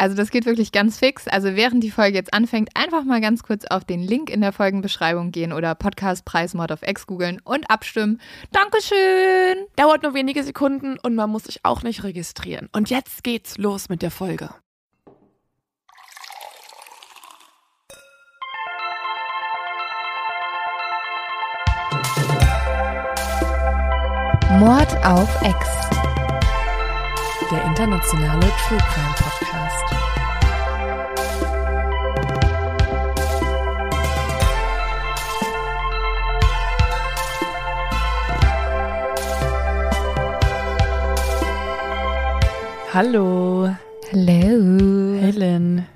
Also das geht wirklich ganz fix. Also während die Folge jetzt anfängt, einfach mal ganz kurz auf den Link in der Folgenbeschreibung gehen oder Podcastpreis Mod of X googeln und abstimmen. Dankeschön! Dauert nur wenige Sekunden und man muss sich auch nicht registrieren. Und jetzt geht's los mit der Folge. Mord auf X. Der internationale True Crime Podcast. Hallo, Hallo. Helen.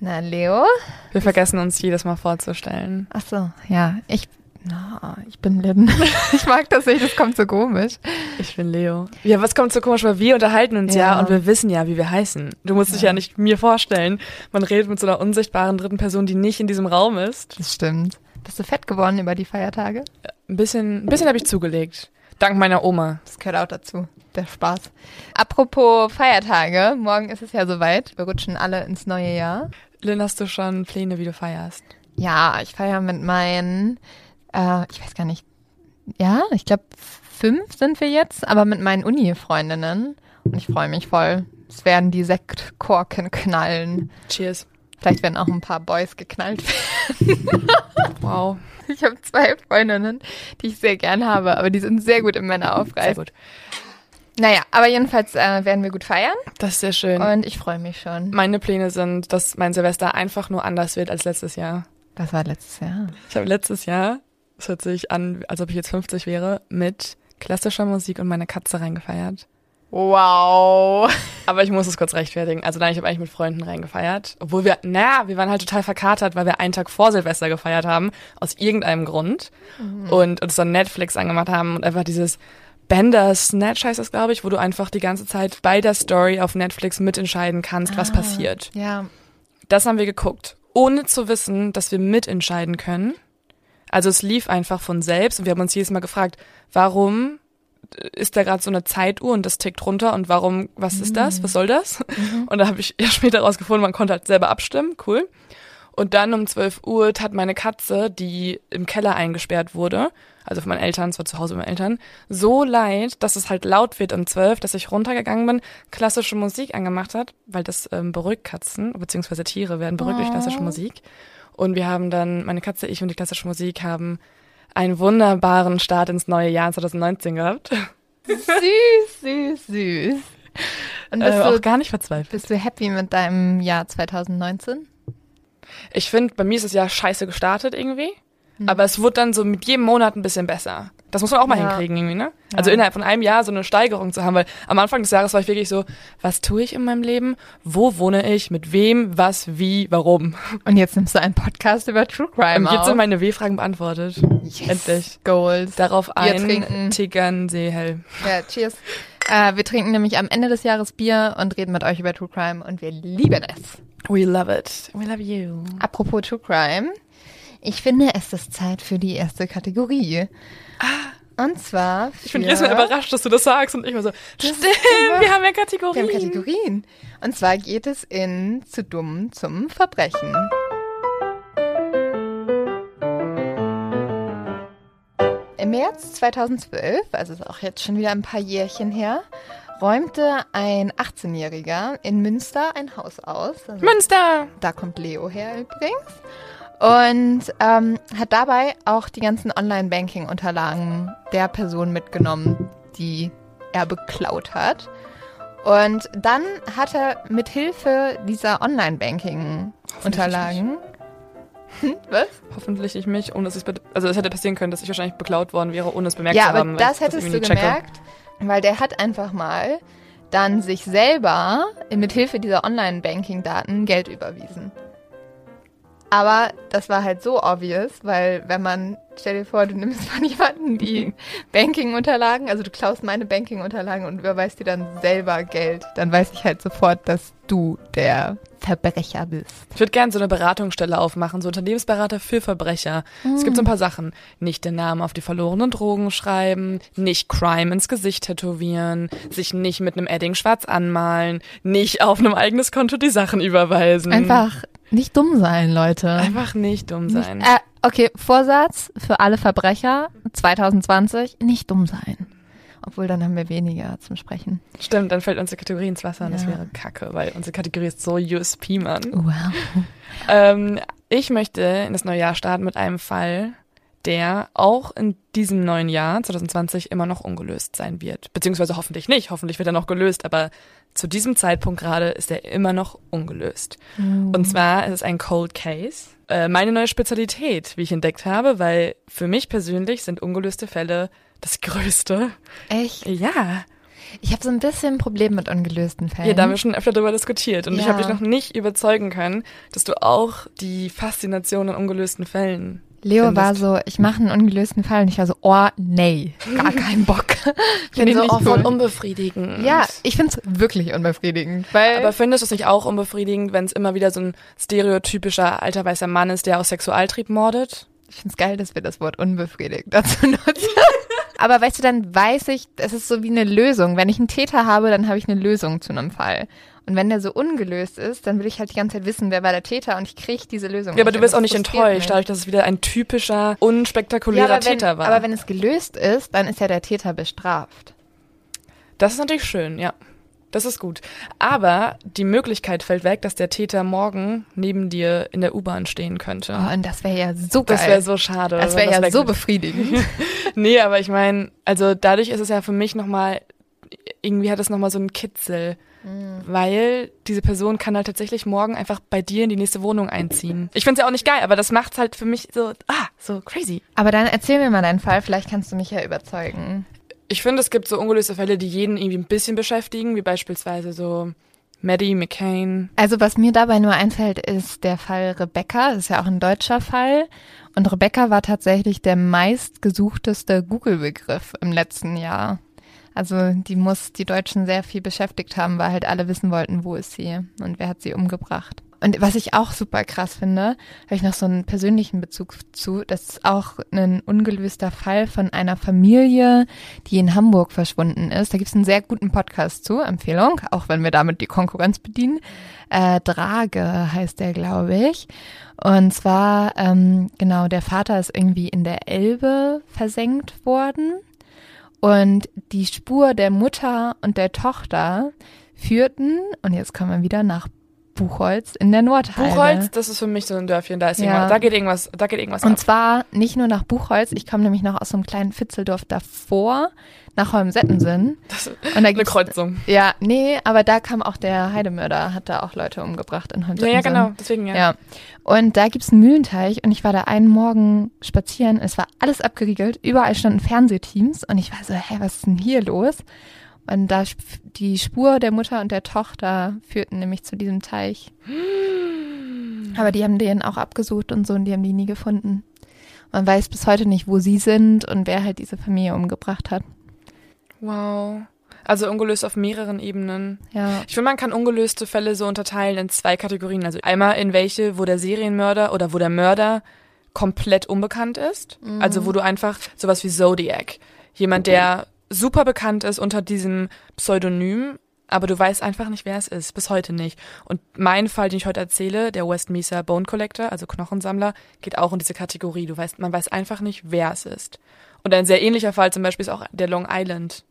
Na, Leo? Wir vergessen uns jedes Mal vorzustellen. Ach so, ja. Ich, na, ich bin Lynn. ich mag das nicht, das kommt so komisch. Ich bin Leo. Ja, was kommt so komisch, weil wir unterhalten uns ja, Ja. und wir wissen ja, wie wir heißen. Du musst dich ja nicht mir vorstellen. Man redet mit so einer unsichtbaren dritten Person, die nicht in diesem Raum ist. Das stimmt. Bist du fett geworden über die Feiertage? Ein bisschen, ein bisschen habe ich zugelegt. Dank meiner Oma. Das gehört auch dazu. Der Spaß. Apropos Feiertage, morgen ist es ja soweit. Wir rutschen alle ins neue Jahr. Lynn, hast du schon Pläne, wie du feierst? Ja, ich feiere mit meinen, äh, ich weiß gar nicht, ja, ich glaube fünf sind wir jetzt, aber mit meinen Uni-Freundinnen. Und ich freue mich voll. Es werden die Sektkorken knallen. Cheers. Vielleicht werden auch ein paar Boys geknallt Wow. Ich habe zwei Freundinnen, die ich sehr gern habe, aber die sind sehr gut in meiner Sehr gut. Naja, aber jedenfalls äh, werden wir gut feiern Das ist sehr schön. und ich freue mich schon. Meine Pläne sind, dass mein Silvester einfach nur anders wird als letztes Jahr. Das war letztes Jahr. Ich habe letztes Jahr, es hört sich an, als ob ich jetzt 50 wäre, mit klassischer Musik und meiner Katze reingefeiert. Wow. Aber ich muss es kurz rechtfertigen. Also nein, ich habe eigentlich mit Freunden reingefeiert. Obwohl wir, naja, wir waren halt total verkatert, weil wir einen Tag vor Silvester gefeiert haben. Aus irgendeinem Grund. Und uns dann Netflix angemacht haben und einfach dieses Bender Snatch heißt das, glaube ich, wo du einfach die ganze Zeit bei der Story auf Netflix mitentscheiden kannst, was passiert. Ja. Das haben wir geguckt, ohne zu wissen, dass wir mitentscheiden können. Also es lief einfach von selbst und wir haben uns jedes Mal gefragt, warum ist da gerade so eine Zeituhr und das tickt runter und warum, was ist das, was soll das? Und da habe ich ja später rausgefunden, man konnte halt selber abstimmen, cool. Und dann um 12 Uhr tat meine Katze, die im Keller eingesperrt wurde, also von meinen Eltern, es war zu Hause bei meinen Eltern, so leid, dass es halt laut wird um 12, dass ich runtergegangen bin, klassische Musik angemacht hat, weil das ähm, beruhigt Katzen, beziehungsweise Tiere werden beruhigt durch klassische Musik. Und wir haben dann, meine Katze, ich und die klassische Musik haben einen wunderbaren Start ins neue Jahr 2019 gehabt. Süß, süß, süß. Und bist, Äh, auch du, gar nicht verzweifelt. bist du happy mit deinem Jahr 2019? Ich finde, bei mir ist das Jahr scheiße gestartet irgendwie. Aber es wurde dann so mit jedem Monat ein bisschen besser. Das muss man auch mal Ja. hinkriegen irgendwie, ne? Also innerhalb von einem Jahr so eine Steigerung zu haben, weil am Anfang des Jahres war ich wirklich so, was tue ich in meinem Leben? Wo wohne ich? Mit wem? Was? Wie? Warum? Und jetzt nimmst du einen Podcast über True Crime Und jetzt auf. sind meine W-Fragen beantwortet. yes. Endlich. Goals. Darauf ein. Tiggern, Seehell. Ja, cheers. Äh, wir trinken nämlich am Ende des Jahres Bier und reden mit euch über True Crime und wir lieben es. We love it. We love you. Apropos True Crime. Ich finde, es ist Zeit für die erste Kategorie. Und zwar für Ich bin jedes Mal überrascht, dass du das sagst und ich war so, stimmt, wir haben ja Wir Kategorien. haben Kategorien. Und zwar geht es in Zu dumm zum Verbrechen. Im März 2012, also ist auch jetzt schon wieder ein paar Jährchen her, räumte ein 18-Jähriger in Münster ein Haus aus. Also Münster! da kommt Leo her übrigens. Und ähm, hat dabei auch die ganzen Online-Banking-Unterlagen der Person mitgenommen, die er beklaut hat. Und dann hat er mit Hilfe dieser Online-Banking-Unterlagen. Was? Hoffentlich ich mich, ohne dass ich also es hätte passieren können, dass ich wahrscheinlich beklaut worden wäre, ohne es bemerkt Ja, zu aber haben. weil das ich hättest du checke. gemerkt, Weil der hat einfach mal dann sich selber mit Hilfe dieser Online-Banking-Daten Geld überwiesen. Aber das war halt so obvious, weil wenn man, stell dir vor, du nimmst von jemandem die Banking-Unterlagen, also du klaust meine Banking-Unterlagen und überweist dir dann selber Geld, dann weiß ich halt sofort, dass du der Verbrecher bist. Ich würde gerne so eine Beratungsstelle aufmachen, so Unternehmensberater für Verbrecher. Mhm. Es gibt so ein paar Sachen. Nicht den Namen auf die verlorenen Drogen schreiben, nicht Crime ins Gesicht tätowieren, sich nicht mit einem Edding schwarz anmalen, nicht auf einem eigenes Konto die Sachen überweisen. Einfach nicht dumm sein, Leute. Einfach nicht dumm sein. Nicht, äh, okay, Vorsatz für alle Verbrecher 2020, nicht dumm sein. Obwohl, dann haben wir weniger zum Sprechen. Stimmt, dann fällt unsere Kategorie ins Wasser und ja. das wäre kacke, weil unsere Kategorie ist so USP, Mann. Wow. Ähm, ich möchte in das neue Jahr starten mit einem Fall, der auch in diesem neuen Jahr, 2020, immer noch ungelöst sein wird. Beziehungsweise hoffentlich nicht. Hoffentlich wird er noch gelöst, aber zu diesem Zeitpunkt gerade ist er immer noch ungelöst. Mhm. Und zwar ist es ein Cold Case. Äh, meine neue Spezialität, wie ich entdeckt habe, weil für mich persönlich sind ungelöste Fälle das Größte. Echt? Ja. Ich habe so ein bisschen ein Problem mit ungelösten Fällen. Ja, da haben wir schon öfter darüber diskutiert. Und ja. ich habe dich noch nicht überzeugen können, dass du auch die Faszination an ungelösten Fällen Leo findest. war so, ich mache einen ungelösten Fall und ich war so, oh nee, gar keinen Bock. ich finde so auch voll unbefriedigend. Ja, ich finde es wirklich unbefriedigend. Weil Aber findest du es nicht auch unbefriedigend, wenn es immer wieder so ein stereotypischer alter weißer Mann ist, der aus Sexualtrieb mordet? Ich finde es geil, dass wir das Wort unbefriedigend dazu nutzen. Aber weißt du, dann weiß ich, es ist so wie eine Lösung. Wenn ich einen Täter habe, dann habe ich eine Lösung zu einem Fall. Und wenn der so ungelöst ist, dann will ich halt die ganze Zeit wissen, wer war der Täter und ich kriege diese Lösung. Ja, aber du wirst auch nicht enttäuscht, mich. dadurch, dass es wieder ein typischer, unspektakulärer ja, Täter wenn, war. Aber wenn es gelöst ist, dann ist ja der Täter bestraft. Das ist natürlich schön, ja. Das ist gut. Aber die Möglichkeit fällt weg, dass der Täter morgen neben dir in der U-Bahn stehen könnte. Oh, und das wäre ja so geil. Das wäre so schade. Das wäre ja so befriedigend. nee, aber ich meine, also dadurch ist es ja für mich nochmal, irgendwie hat es nochmal so einen Kitzel. Mhm. Weil diese Person kann halt tatsächlich morgen einfach bei dir in die nächste Wohnung einziehen. Ich finde es ja auch nicht geil, aber das macht's halt für mich so, ah, so crazy. Aber dann erzähl mir mal deinen Fall, vielleicht kannst du mich ja überzeugen. Ich finde, es gibt so ungelöste Fälle, die jeden irgendwie ein bisschen beschäftigen, wie beispielsweise so Maddie McCain. Also was mir dabei nur einfällt, ist der Fall Rebecca. Das ist ja auch ein deutscher Fall. Und Rebecca war tatsächlich der meistgesuchteste Google-Begriff im letzten Jahr. Also die muss die Deutschen sehr viel beschäftigt haben, weil halt alle wissen wollten, wo ist sie und wer hat sie umgebracht. Und was ich auch super krass finde, habe ich noch so einen persönlichen Bezug zu, das ist auch ein ungelöster Fall von einer Familie, die in Hamburg verschwunden ist. Da gibt es einen sehr guten Podcast zu, Empfehlung, auch wenn wir damit die Konkurrenz bedienen. Äh, Drage heißt der, glaube ich. Und zwar, ähm, genau, der Vater ist irgendwie in der Elbe versenkt worden. Und die Spur der Mutter und der Tochter führten, und jetzt kommen wir wieder nach Buchholz in der Nordheide. Buchholz, das ist für mich so ein Dörfchen, da ist ja. irgendwas, da geht irgendwas, da geht irgendwas Und ab. zwar nicht nur nach Buchholz, ich komme nämlich noch aus so einem kleinen Fitzeldorf davor, nach Holmsettensen. Das ist und da eine Kreuzung. Ja, nee, aber da kam auch der Heidemörder, hat da auch Leute umgebracht in Holmsettensen. Ja, ja, genau, deswegen ja. Ja. Und da gibt's einen Mühlenteich und ich war da einen Morgen spazieren, es war alles abgeriegelt, überall standen Fernsehteams und ich war so, hä, was ist denn hier los? Und da die Spur der Mutter und der Tochter führten nämlich zu diesem Teich. Aber die haben den auch abgesucht und so und die haben die nie gefunden. Man weiß bis heute nicht, wo sie sind und wer halt diese Familie umgebracht hat. Wow. Also ungelöst auf mehreren Ebenen. Ja. Ich finde, man kann ungelöste Fälle so unterteilen in zwei Kategorien. Also einmal in welche, wo der Serienmörder oder wo der Mörder komplett unbekannt ist. Mhm. Also wo du einfach sowas wie Zodiac. Jemand, der super bekannt ist unter diesem Pseudonym, aber du weißt einfach nicht, wer es ist, bis heute nicht. Und mein Fall, den ich heute erzähle, der West Mesa Bone Collector, also Knochensammler, geht auch in diese Kategorie. Du weißt, man weiß einfach nicht, wer es ist. Und ein sehr ähnlicher Fall zum Beispiel ist auch der Long Island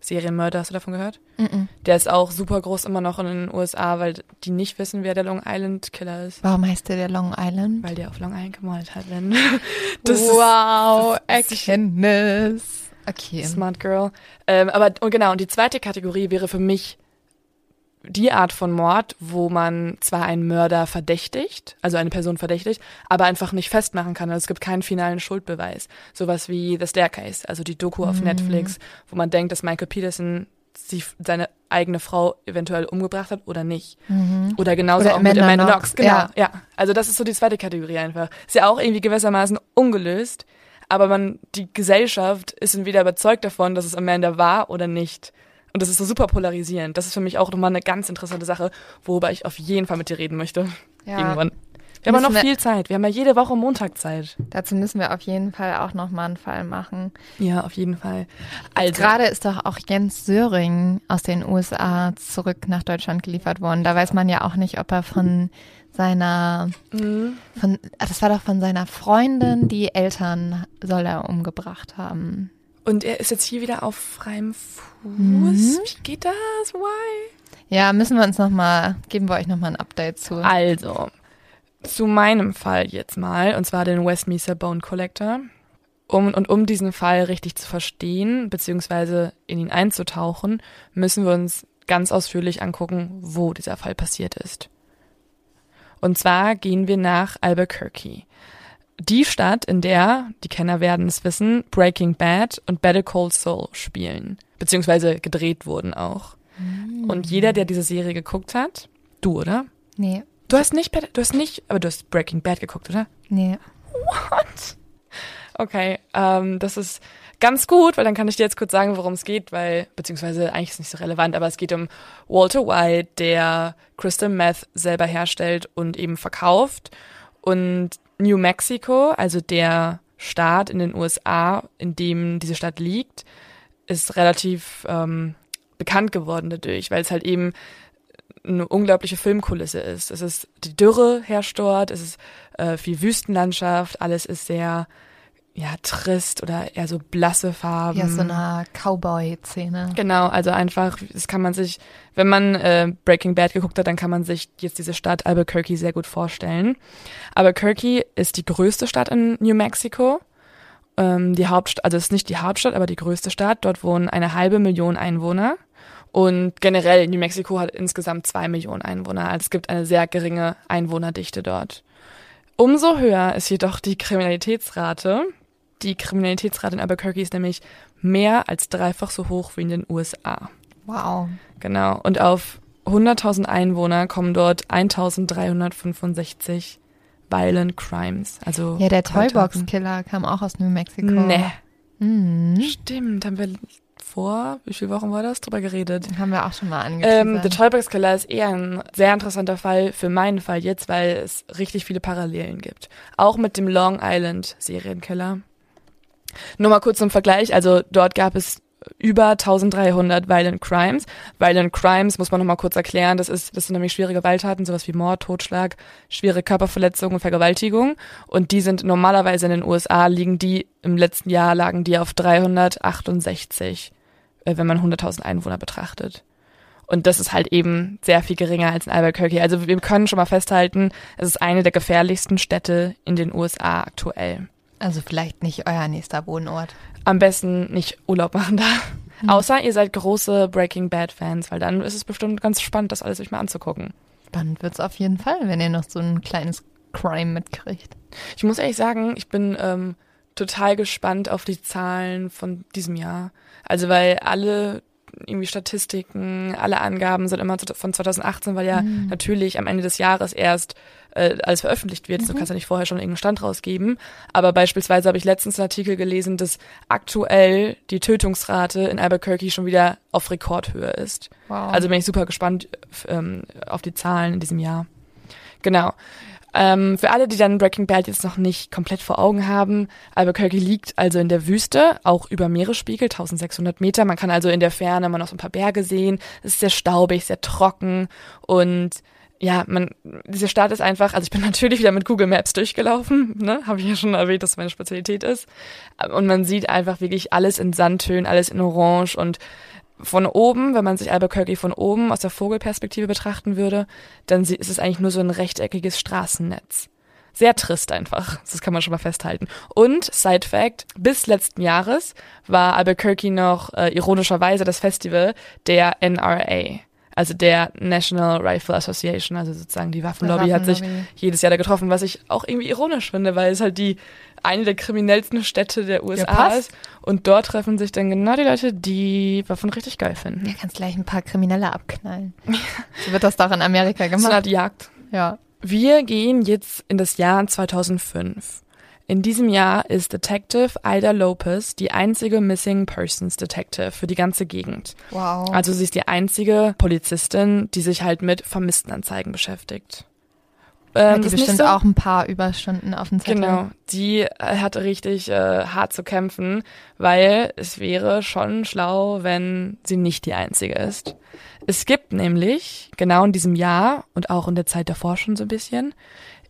Serienmörder. Hast du davon gehört? Mm -mm. Der ist auch super groß immer noch in den USA, weil die nicht wissen, wer der Long Island Killer ist. Warum heißt der der Long Island? Weil der auf Long Island gemalt hat, wenn. wow, Erkenntnis. Okay. Smart Girl. Ähm, aber und genau, und die zweite Kategorie wäre für mich die Art von Mord, wo man zwar einen Mörder verdächtigt, also eine Person verdächtigt, aber einfach nicht festmachen kann. Also es gibt keinen finalen Schuldbeweis. Sowas wie The Staircase, also die Doku auf Mhm. Netflix, wo man denkt, dass Michael Peterson sie, seine eigene Frau eventuell umgebracht hat oder nicht. Oder genauso Oder auch mit Amanda Amanda Knox, Knox. Genau, ja. ja. Also das ist so die zweite Kategorie einfach. Ist ja auch irgendwie gewissermaßen ungelöst, aber man, die Gesellschaft ist entweder überzeugt davon, dass es Amanda war oder nicht. Und das ist so super polarisierend. Das ist für mich auch nochmal eine ganz interessante Sache, worüber ich auf jeden Fall mit dir reden möchte. Ja. Irgendwann. Wir haben ja noch viel Zeit. Wir haben ja jede Woche Montag Zeit. Dazu müssen wir auf jeden Fall auch nochmal einen Fall machen. Ja, auf jeden Fall. Also, Gerade ist doch auch Jens Söring aus den USA zurück nach Deutschland geliefert worden. Da weiß man ja auch nicht, ob er von seiner, Mhm. von, ah, das war doch von seiner Freundin, die Eltern soll er umgebracht haben. und er ist jetzt hier wieder auf freiem Fuß. Mhm. Wie geht das? Why? Ja, müssen wir uns nochmal, geben wir euch nochmal ein Update zu. Also, zu meinem Fall jetzt mal, und zwar den Westminster Bone Collector. Um, und um diesen Fall richtig zu verstehen, beziehungsweise in ihn einzutauchen, müssen wir uns ganz ausführlich angucken, wo dieser Fall passiert ist. Und zwar gehen wir nach Albuquerque. Die Stadt, in der, die Kenner werden es wissen, Breaking Bad und Better Call Saul spielen, beziehungsweise gedreht wurden auch. Und jeder, der diese Serie geguckt hat, du, oder? Nee, Du hast nicht, du hast nicht, aber du hast Breaking Bad geguckt, oder? nee. What? Okay, ähm, das ist ganz gut, weil dann kann ich dir jetzt kurz sagen, worum es geht, weil, beziehungsweise eigentlich ist es nicht so relevant, aber es geht um Walter White, der Crystal Meth selber herstellt und eben verkauft. Und New Mexico, also der Staat in den USA, in dem diese Stadt liegt, ist relativ ähm, bekannt geworden dadurch, weil es halt eben eine unglaubliche Filmkulisse ist. Es ist die Dürre herrscht dort, es ist äh, viel Wüstenlandschaft, alles ist sehr ja trist oder eher so blasse Farben. Ja, so eine Cowboy-Szene. Genau, also einfach, das kann man sich, wenn man äh, Breaking Bad geguckt hat, dann kann man sich jetzt diese Stadt Albuquerque sehr gut vorstellen. Albuquerque ist die größte Stadt in New Mexico. Ähm, die Hauptstadt, also es ist nicht die Hauptstadt, aber die größte Stadt. Dort wohnen eine halbe Million Einwohner. Und generell, New Mexico hat insgesamt zwei Millionen Einwohner. Also es gibt eine sehr geringe Einwohnerdichte dort. Umso höher ist jedoch die Kriminalitätsrate. Die Kriminalitätsrate in Albuquerque ist nämlich mehr als dreifach so hoch wie in den USA. Wow. Genau. Und auf 100.000 Einwohner kommen dort 1.365 Violent Crimes. Also Ja, der. Toybox-Killer kam auch aus New Mexico. Nee. Mhm. Stimmt, haben wir vor, wie viele Wochen war das, drüber geredet? Haben wir auch schon mal Ähm, angeteasert. The Toybox Killer ist eher ein sehr interessanter Fall für meinen Fall jetzt, weil es richtig viele Parallelen gibt. Auch mit dem Long Island Serienkiller. Nur mal kurz zum Vergleich, also dort gab es über 1300 Violent Crimes. Violent Crimes muss man noch mal kurz erklären, das ist das sind nämlich schwere Gewalttaten, sowas wie Mord, Totschlag, schwere Körperverletzung und Vergewaltigung und die sind normalerweise in den USA liegen die im letzten Jahr lagen die auf 368, äh, wenn man 100.000 Einwohner betrachtet. Und das ist halt eben sehr viel geringer als in Albuquerque. Also wir können schon mal festhalten, es ist eine der gefährlichsten Städte in den USA aktuell. Also vielleicht nicht euer nächster Wohnort. Am besten nicht Urlaub machen da. Außer ihr seid große Breaking Bad Fans, weil dann ist es bestimmt ganz spannend, das alles euch mal anzugucken. Spannend wird's auf jeden Fall, wenn ihr noch so ein kleines Crime mitkriegt. Ich muss ehrlich sagen, ich bin ähm, total gespannt auf die Zahlen von diesem Jahr. Also weil alle irgendwie Statistiken, alle Angaben sind immer von 2018, weil ja natürlich am Ende des Jahres erst äh, alles veröffentlicht wird. Du kannst ja nicht vorher schon irgendeinen Stand rausgeben. Aber beispielsweise habe ich letztens einen Artikel gelesen, dass aktuell die Tötungsrate in Albuquerque schon wieder auf Rekordhöhe ist. Wow. Also bin ich super gespannt ähm, auf die Zahlen in diesem Jahr. Genau. Ähm, für alle, die dann Breaking Bad jetzt noch nicht komplett vor Augen haben, Albuquerque liegt also in der Wüste, auch über Meeresspiegel, 1600 Meter. Man kann also in der Ferne mal noch so ein paar Berge sehen. Es ist sehr staubig, sehr trocken und ja, man, diese Stadt ist einfach, also ich bin natürlich wieder mit Google Maps durchgelaufen, ne, habe ich ja schon erwähnt, dass meine Spezialität ist. Und man sieht einfach wirklich alles in Sandtönen, alles in Orange und von oben, wenn man sich Albuquerque von oben aus der Vogelperspektive betrachten würde, dann ist es eigentlich nur so ein rechteckiges Straßennetz. Sehr trist einfach. Das kann man schon mal festhalten. Und, Side Fact, bis letzten Jahres war Albuquerque noch äh, ironischerweise das Festival der NRA. Also der National Rifle Association, also sozusagen die Waffenlobby, Der hat sich Waffenlobby. jedes Jahr da getroffen, was ich auch irgendwie ironisch finde, weil es halt die eine der kriminellsten Städte der USA passt. ist. Und dort treffen sich dann genau die Leute, die Waffen richtig geil finden. Ja, kannst gleich ein paar Kriminelle abknallen. so wird das doch in Amerika So eine gemacht. Art Jagd. Ja. Wir gehen jetzt in das Jahr 2005. In diesem Jahr ist Detective Ida Lopez die einzige Missing Persons Detective für die ganze Gegend. Wow. Also sie ist die einzige Polizistin, die sich halt mit Vermisstenanzeigen beschäftigt. Ähm, Hat die bestimmt so- auch ein paar Überstunden auf dem Zettel. Genau, die äh, hat richtig äh, hart zu kämpfen, weil es wäre schon schlau, wenn sie nicht die einzige ist. Es gibt nämlich genau in diesem Jahr und auch in der Zeit davor schon so ein bisschen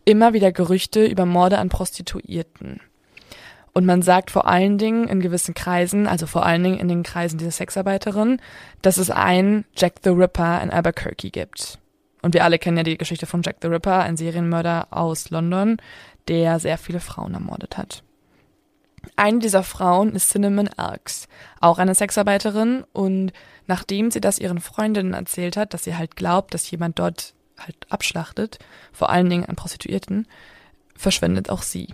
immer wieder Gerüchte über Morde an Prostituierten. Und man sagt vor allen Dingen in gewissen Kreisen, also vor allen Dingen in den Kreisen dieser Sexarbeiterin, dass es einen Jack the Ripper in Albuquerque gibt. Und wir alle kennen ja die Geschichte von Jack the Ripper, ein Serienmörder aus London, der sehr viele Frauen ermordet hat. Eine dieser Frauen ist Cinnamon Elks, auch eine Sexarbeiterin und nachdem sie das ihren Freundinnen erzählt hat, dass sie halt glaubt, dass jemand dort halt abschlachtet, vor allen Dingen an Prostituierten, verschwindet auch sie.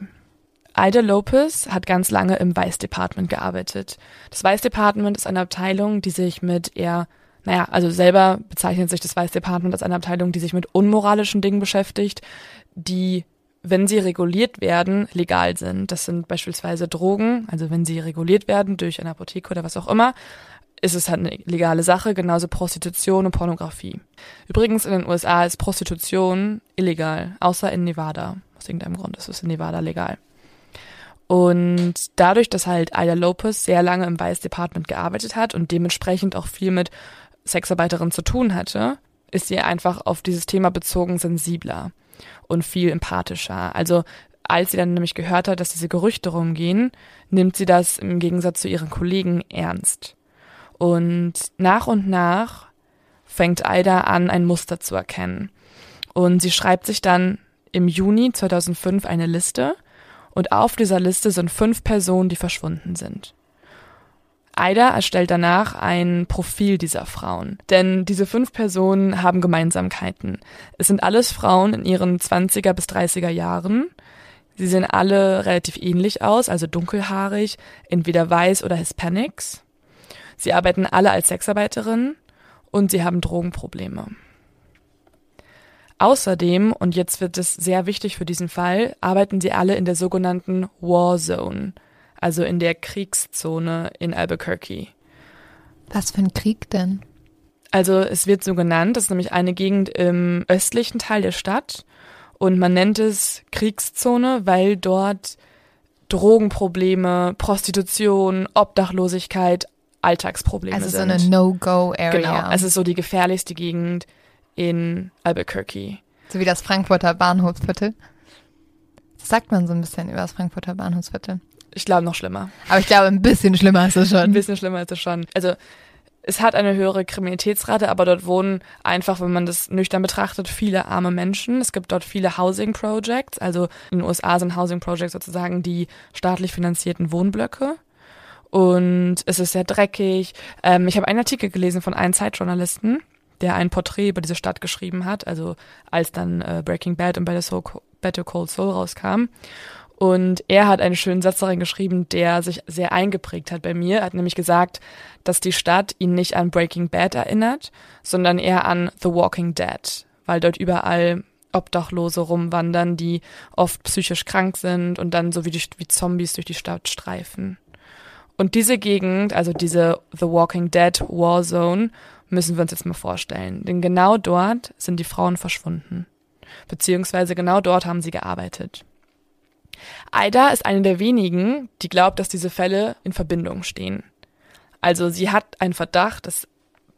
Ida Lopez hat ganz lange im Vice Department gearbeitet. Das Vice Department ist eine Abteilung, die sich mit eher, naja, also selber bezeichnet sich das Vice Department als eine Abteilung, die sich mit unmoralischen Dingen beschäftigt, die, wenn sie reguliert werden, legal sind. Das sind beispielsweise Drogen, also wenn sie reguliert werden durch eine Apotheke oder was auch immer, ist es halt eine legale Sache, genauso Prostitution und Pornografie. Übrigens in den USA ist Prostitution illegal, außer in Nevada. Aus irgendeinem Grund ist es in Nevada legal. Und dadurch, dass halt Ida Lopez sehr lange im Vice Department gearbeitet hat und dementsprechend auch viel mit Sexarbeiterinnen zu tun hatte, ist sie einfach auf dieses Thema bezogen sensibler und viel empathischer. Also als sie dann nämlich gehört hat, dass diese Gerüchte rumgehen, nimmt sie das im Gegensatz zu ihren Kollegen ernst. Und nach und nach fängt Ida an, ein Muster zu erkennen. Und sie schreibt sich dann im Juni 2005 eine Liste und auf dieser Liste sind fünf Personen, die verschwunden sind. Ida erstellt danach ein Profil dieser Frauen, denn diese fünf Personen haben Gemeinsamkeiten. Es sind alles Frauen in ihren 20er bis 30er Jahren. Sie sehen alle relativ ähnlich aus, also dunkelhaarig, entweder weiß oder Hispanics. Sie arbeiten alle als Sexarbeiterinnen und sie haben Drogenprobleme. Außerdem, und jetzt wird es sehr wichtig für diesen Fall, arbeiten sie alle in der sogenannten War Zone, also in der Kriegszone in Albuquerque. Was für ein Krieg denn? Also es wird so genannt, das ist nämlich eine Gegend im östlichen Teil der Stadt und man nennt es Kriegszone, weil dort Drogenprobleme, Prostitution, Obdachlosigkeit Alltagsprobleme Also so sind. eine No-Go-Area. Genau, es ist so die gefährlichste Gegend in Albuquerque. so wie das Frankfurter Bahnhofsviertel. Das sagt man so ein bisschen über das Frankfurter Bahnhofsviertel. Ich glaube noch schlimmer. Aber ich glaube, ein bisschen schlimmer ist es Ein schon. bisschen schlimmer ist es schon. Also es hat eine höhere Kriminalitätsrate, aber dort wohnen einfach, wenn man das nüchtern betrachtet, viele arme Menschen. Es gibt dort viele Housing Projects. Also in den USA sind Housing Projects sozusagen die staatlich finanzierten Wohnblöcke. Und es ist sehr dreckig. Ähm, ich habe einen Artikel gelesen von einem Zeitjournalisten, der ein Porträt über diese Stadt geschrieben hat, also als dann äh, Breaking Bad und Better, Soul, Better Cold Soul rauskam. Und er hat einen schönen Satz darin geschrieben, der sich sehr eingeprägt hat bei mir. Er hat nämlich gesagt, dass die Stadt ihn nicht an Breaking Bad erinnert, sondern eher an The Walking Dead, weil dort überall Obdachlose rumwandern, die oft psychisch krank sind und dann so wie, die, wie Zombies durch die Stadt streifen. Und diese Gegend, also diese The Walking Dead War Zone, müssen wir uns jetzt mal vorstellen. Denn genau dort sind die Frauen verschwunden. Beziehungsweise genau dort haben sie gearbeitet. Ida ist eine der wenigen, die glaubt, dass diese Fälle in Verbindung stehen. Also sie hat einen Verdacht, dass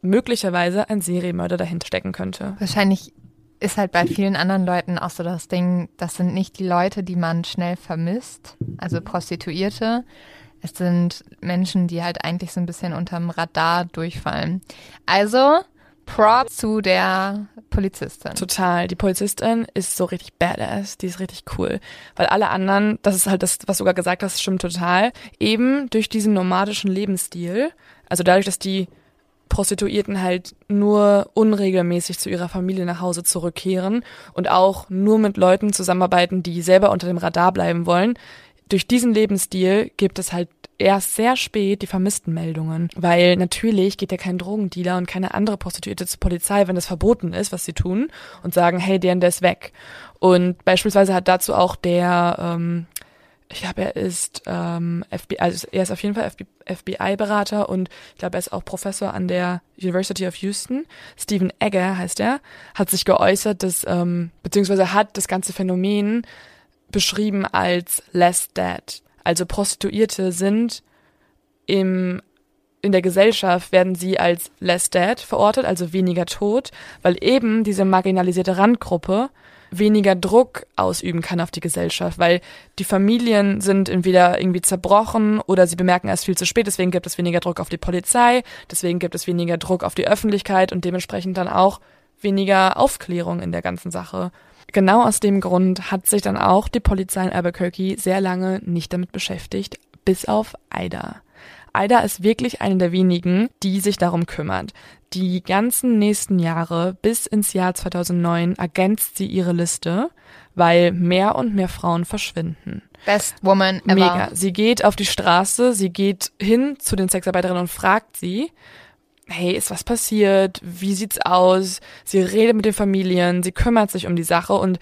möglicherweise ein Serienmörder dahinter stecken könnte. Wahrscheinlich ist halt bei vielen anderen Leuten auch so das Ding, das sind nicht die Leute, die man schnell vermisst, also Prostituierte. Es sind Menschen, die halt eigentlich so ein bisschen unterm Radar durchfallen. Also, Prop zu der Polizistin. Total. Die Polizistin ist so richtig badass. Die ist richtig cool. Weil alle anderen, das ist halt das, was du sogar gesagt hast, stimmt total. Eben durch diesen nomadischen Lebensstil, also dadurch, dass die Prostituierten halt nur unregelmäßig zu ihrer Familie nach Hause zurückkehren und auch nur mit Leuten zusammenarbeiten, die selber unter dem Radar bleiben wollen. Durch diesen Lebensstil gibt es halt erst sehr spät die Vermisstenmeldungen, weil natürlich geht ja kein Drogendealer und keine andere Prostituierte zur Polizei, wenn das verboten ist, was sie tun, und sagen, hey, der und der ist weg. Und beispielsweise hat dazu auch der ähm, ich glaube, er ist ähm, FBI, also er ist auf jeden Fall FBI-Berater und ich glaube, er ist auch Professor an der University of Houston. Stephen Egger heißt er, hat sich geäußert, dass ähm, beziehungsweise hat das ganze Phänomen beschrieben als less dead. Also Prostituierte sind im in der Gesellschaft werden sie als less dead verortet, also weniger tot, weil eben diese marginalisierte Randgruppe weniger Druck ausüben kann auf die Gesellschaft, weil die Familien sind entweder irgendwie zerbrochen oder sie bemerken erst viel zu spät, deswegen gibt es weniger Druck auf die Polizei, deswegen gibt es weniger Druck auf die Öffentlichkeit und dementsprechend dann auch weniger Aufklärung in der ganzen Sache. Genau aus dem Grund hat sich dann auch die Polizei in Albuquerque sehr lange nicht damit beschäftigt, bis auf Ida. Ida ist wirklich eine der wenigen, die sich darum kümmert. Die ganzen nächsten Jahre bis ins Jahr 2009 ergänzt sie ihre Liste, weil mehr und mehr Frauen verschwinden. Best Woman ever. Mega. Sie geht auf die Straße, sie geht hin zu den Sexarbeiterinnen und fragt sie, hey, ist was passiert? Wie sieht's aus? Sie redet mit den Familien, sie kümmert sich um die Sache und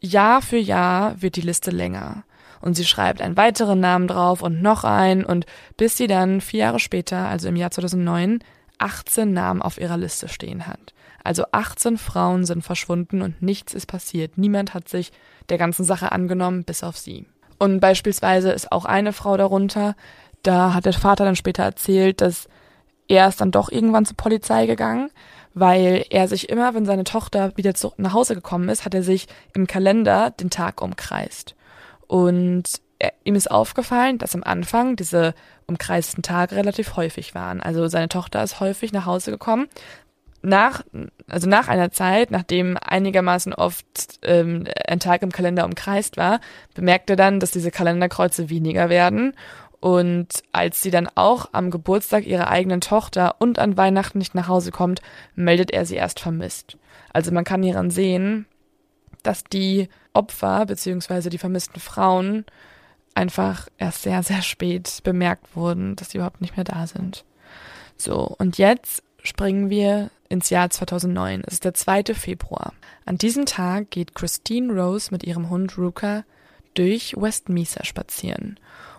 Jahr für Jahr wird die Liste länger und sie schreibt einen weiteren Namen drauf und noch einen und bis sie dann vier Jahre später, also im Jahr 2009, 18 Namen auf ihrer Liste stehen hat. Also 18 Frauen sind verschwunden und nichts ist passiert. Niemand hat sich der ganzen Sache angenommen, bis auf sie. Und beispielsweise ist auch eine Frau darunter, da hat der Vater dann später erzählt, dass er ist dann doch irgendwann zur Polizei gegangen, weil er sich immer, wenn seine Tochter wieder zu, nach Hause gekommen ist, hat er sich im Kalender den Tag umkreist. Und er, ihm ist aufgefallen, dass am Anfang diese umkreisten Tage relativ häufig waren. Also seine Tochter ist häufig nach Hause gekommen. Nach, also nach einer Zeit, nachdem einigermaßen oft ähm, ein Tag im Kalender umkreist war, bemerkte er dann, dass diese Kalenderkreuze weniger werden. Und als sie dann auch am Geburtstag ihrer eigenen Tochter und an Weihnachten nicht nach Hause kommt, meldet er sie erst vermisst. Also man kann hieran sehen, dass die Opfer beziehungsweise die vermissten Frauen einfach erst sehr, sehr spät bemerkt wurden, dass sie überhaupt nicht mehr da sind. So, und jetzt springen wir ins Jahr 2009. Es ist der 2. Februar. An diesem Tag geht Christine Rose mit ihrem Hund Ruka durch West Mesa spazieren.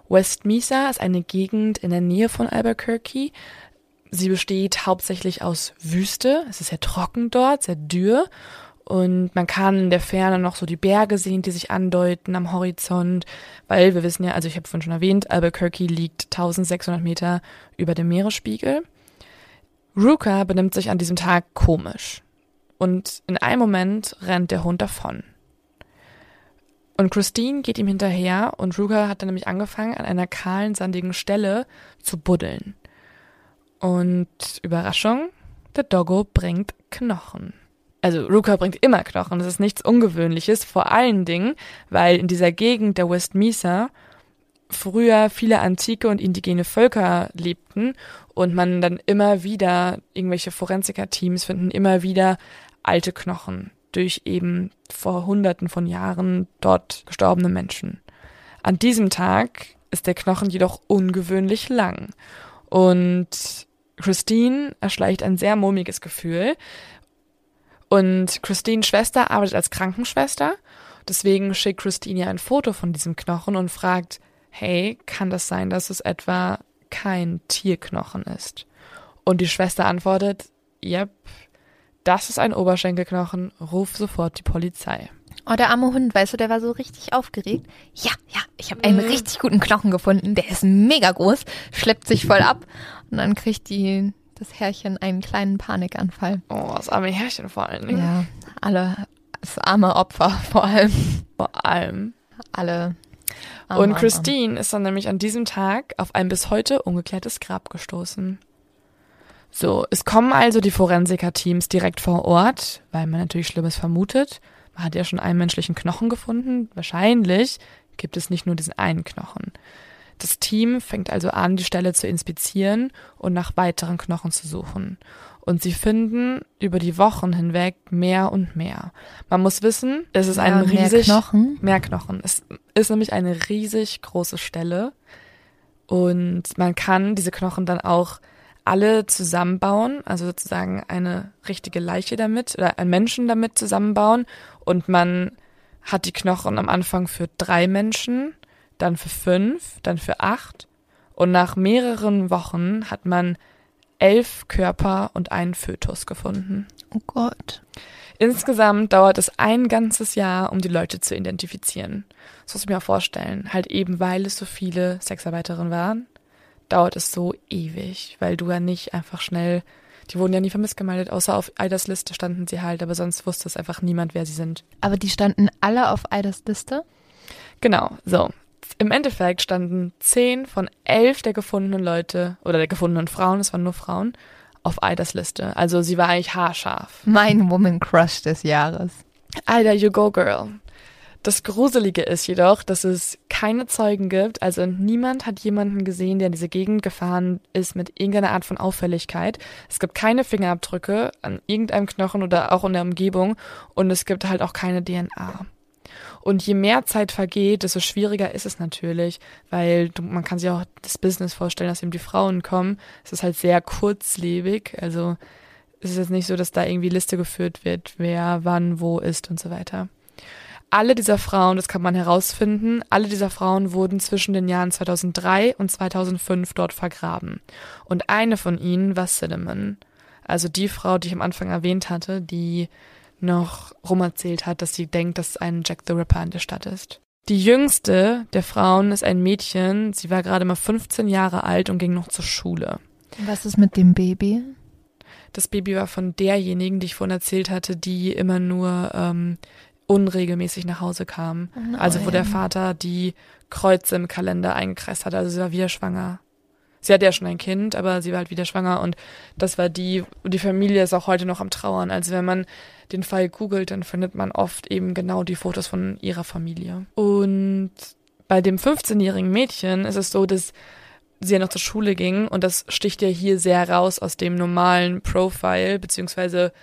West Mesa ist eine Gegend in der Nähe von Albuquerque. Sie besteht hauptsächlich aus Wüste. Es ist sehr trocken dort, sehr dürr. Und man kann in der Ferne noch so die Berge sehen, die sich andeuten am Horizont, weil wir wissen ja, also ich habe vorhin schon erwähnt, Albuquerque liegt 1600 Meter über dem Meeresspiegel. Ruka benimmt sich an diesem Tag komisch. Und in einem Moment rennt der Hund davon. Und Christine geht ihm hinterher und Ruka hat dann nämlich angefangen, an einer kahlen, sandigen Stelle zu buddeln. Und Überraschung, der Doggo bringt Knochen also Ruka bringt immer Knochen, das ist nichts Ungewöhnliches, vor allen Dingen, weil in dieser Gegend der West Mesa früher viele antike und indigene Völker lebten und man dann immer wieder, irgendwelche Forensiker-Teams finden immer wieder alte Knochen durch eben vor hunderten von Jahren dort gestorbene Menschen. An diesem Tag ist der Knochen jedoch ungewöhnlich lang und Christine erschleicht ein sehr mulmiges Gefühl, und Christines Schwester arbeitet als Krankenschwester. Deswegen schickt Christine ihr ein Foto von diesem Knochen und fragt, hey, kann das sein, dass es etwa kein Tierknochen ist? Und die Schwester antwortet, yep, das ist ein Oberschenkelknochen, ruf sofort die Polizei. Oh, der arme Hund, weißt du, der war so richtig aufgeregt. Ja, ja, ich habe einen mhm. richtig guten Knochen gefunden. Der ist mega groß, schleppt sich voll ab. Und dann kriegt die das Herrchen einen kleinen Panikanfall. Oh, das arme Herrchen vor allen Dingen. Ja, alle, das arme Opfer vor allem. Vor allem. Alle. Arme, Und Christine arme. ist dann nämlich an diesem Tag auf ein bis heute ungeklärtes Grab gestoßen. So, es kommen also die Forensiker-Teams direkt vor Ort, weil man natürlich Schlimmes vermutet. Man hat ja schon einen menschlichen Knochen gefunden. Wahrscheinlich gibt es nicht nur diesen einen Knochen. Das Team fängt also an, die Stelle zu inspizieren und nach weiteren Knochen zu suchen. Und sie finden über die Wochen hinweg mehr und mehr. Man muss wissen, es ist Ja, ein und mehr riesig Knochen? mehr Knochen. Es ist nämlich eine riesig große Stelle und man kann diese Knochen dann auch alle zusammenbauen, also sozusagen eine richtige Leiche damit oder einen Menschen damit zusammenbauen und man hat die Knochen am Anfang für drei Menschen, dann für fünf, dann für acht und nach mehreren Wochen hat man elf Körper und einen Fötus gefunden. Oh Gott. Insgesamt dauert es ein ganzes Jahr, um die Leute zu identifizieren. Das muss ich mir auch vorstellen. Halt eben, weil es so viele Sexarbeiterinnen waren, dauert es so ewig, weil du ja nicht einfach schnell, die wurden ja nie vermisst gemeldet, außer auf Eidas Liste standen sie halt, aber sonst wusste es einfach niemand, wer sie sind. Aber die standen alle auf Eidas Liste? Genau, so. Im Endeffekt standen zehn von elf der gefundenen Leute oder der gefundenen Frauen, es waren nur Frauen, auf Eidas Liste. Also sie war eigentlich haarscharf. Mein Woman Crush des Jahres. Alter, you go girl. Das Gruselige ist jedoch, dass es keine Zeugen gibt, also niemand hat jemanden gesehen, der in diese Gegend gefahren ist mit irgendeiner Art von Auffälligkeit. Es gibt keine Fingerabdrücke an irgendeinem Knochen oder auch in der Umgebung und es gibt halt auch keine DNA. Und je mehr Zeit vergeht, desto schwieriger ist es natürlich, weil du, man kann sich auch das Business vorstellen, dass eben die Frauen kommen. Es ist halt sehr kurzlebig, also es ist jetzt nicht so, dass da irgendwie Liste geführt wird, wer wann wo ist und so weiter. Alle dieser Frauen, das kann man herausfinden, alle dieser Frauen wurden zwischen den Jahren 2003 und 2005 dort vergraben. Und eine von ihnen war Cinnamon, also die Frau, die ich am Anfang erwähnt hatte, die noch rumerzählt hat, dass sie denkt, dass ein Jack the Ripper in der Stadt ist. Die jüngste der Frauen ist ein Mädchen, sie war gerade mal 15 Jahre alt und ging noch zur Schule. Was ist mit dem Baby? Das Baby war von derjenigen, die ich vorhin erzählt hatte, die immer nur ähm, unregelmäßig nach Hause kam. Oh nein. Also wo der Vater die Kreuze im Kalender eingekreist hatte. Also sie war wieder schwanger. Sie hatte ja schon ein Kind, aber sie war halt wieder schwanger und das war die, die Familie ist auch heute noch am Trauern. Also wenn man den Fall googelt, dann findet man oft eben genau die Fotos von ihrer Familie. Und bei dem 15-jährigen Mädchen ist es so, dass sie ja noch zur Schule ging und das sticht ja hier sehr raus aus dem normalen Profile, beziehungsweise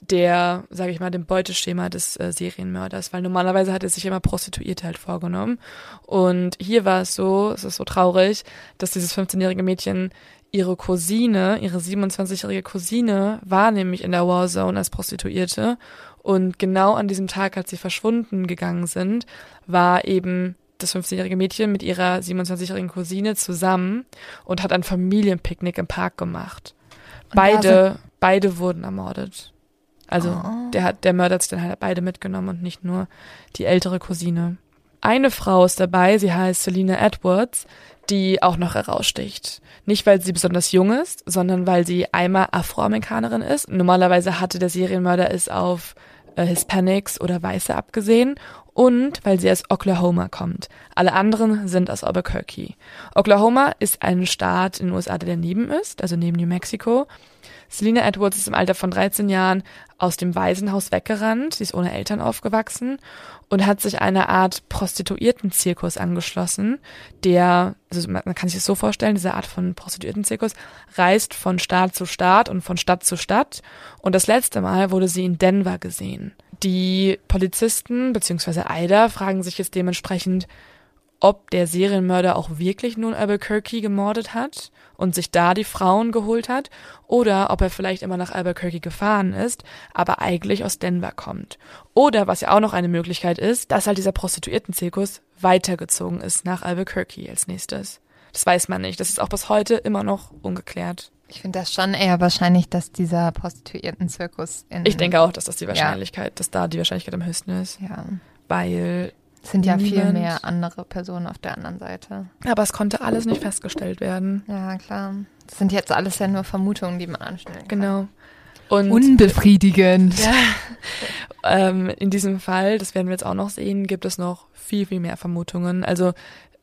der, sage ich mal, dem Beuteschema des äh, Serienmörders, weil normalerweise hat er sich immer Prostituierte halt vorgenommen. Und hier war es so, es ist so traurig, dass dieses 15-jährige Mädchen ihre Cousine, ihre 27-jährige Cousine, war nämlich in der Warzone als Prostituierte. Und genau an diesem Tag, als sie verschwunden gegangen sind, war eben das 15-jährige Mädchen mit ihrer 27-jährigen Cousine zusammen und hat ein Familienpicknick im Park gemacht. Und Beide, beide wurden ermordet. Also Oh. der hat, der Mörder hat sich dann halt beide mitgenommen und nicht nur die ältere Cousine. Eine Frau ist dabei, sie heißt Selina Edwards, die auch noch heraussticht. Nicht, weil sie besonders jung ist, sondern weil sie einmal Afroamerikanerin ist. Normalerweise hatte der Serienmörder es auf äh, Hispanics oder Weiße abgesehen und weil sie aus Oklahoma kommt. Alle anderen sind aus Albuquerque. Oklahoma ist ein Staat in den USA, der daneben ist, also neben New Mexico. Selina Edwards ist im Alter von 13 Jahren aus dem Waisenhaus weggerannt. Sie ist ohne Eltern aufgewachsen und hat sich einer Art Prostituiertenzirkus angeschlossen, der, also man kann sich das so vorstellen, diese Art von Prostituiertenzirkus reist von Staat zu Staat und von Stadt zu Stadt. Und das letzte Mal wurde sie in Denver gesehen. Die Polizisten bzw. Ida fragen sich jetzt dementsprechend, ob der Serienmörder auch wirklich nun Albuquerque gemordet hat und sich da die Frauen geholt hat oder ob er vielleicht immer nach Albuquerque gefahren ist, aber eigentlich aus Denver kommt. Oder was ja auch noch eine Möglichkeit ist, dass halt dieser Prostituiertenzirkus weitergezogen ist nach Albuquerque als nächstes. Das weiß man nicht. Das ist auch bis heute immer noch ungeklärt. Ich finde das schon eher wahrscheinlich, dass dieser Prostituierten-Zirkus in. Ich denke auch, dass das die Wahrscheinlichkeit, dass da die Wahrscheinlichkeit am höchsten ist, Ja. weil sind ja viel Niemand- mehr andere Personen auf der anderen Seite. aber es konnte alles nicht festgestellt werden. Ja, klar. Das sind jetzt alles ja nur Vermutungen, die man anstellen kann. Genau. Und Unbefriedigend. Ja. ähm, in diesem Fall, das werden wir jetzt auch noch sehen, gibt es noch viel, viel mehr Vermutungen. Also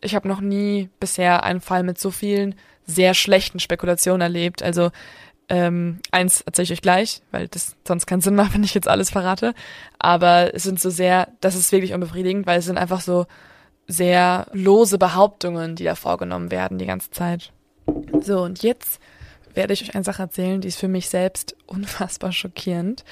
ich habe noch nie bisher einen Fall mit so vielen sehr schlechten Spekulationen erlebt. Also ähm, eins erzähle ich euch gleich, weil das sonst keinen Sinn macht, wenn ich jetzt alles verrate. Aber es sind so sehr, das ist wirklich unbefriedigend, weil es sind einfach so sehr lose Behauptungen, die da vorgenommen werden die ganze Zeit. So, und jetzt werde ich euch eine Sache erzählen, die ist für mich selbst unfassbar schockierend.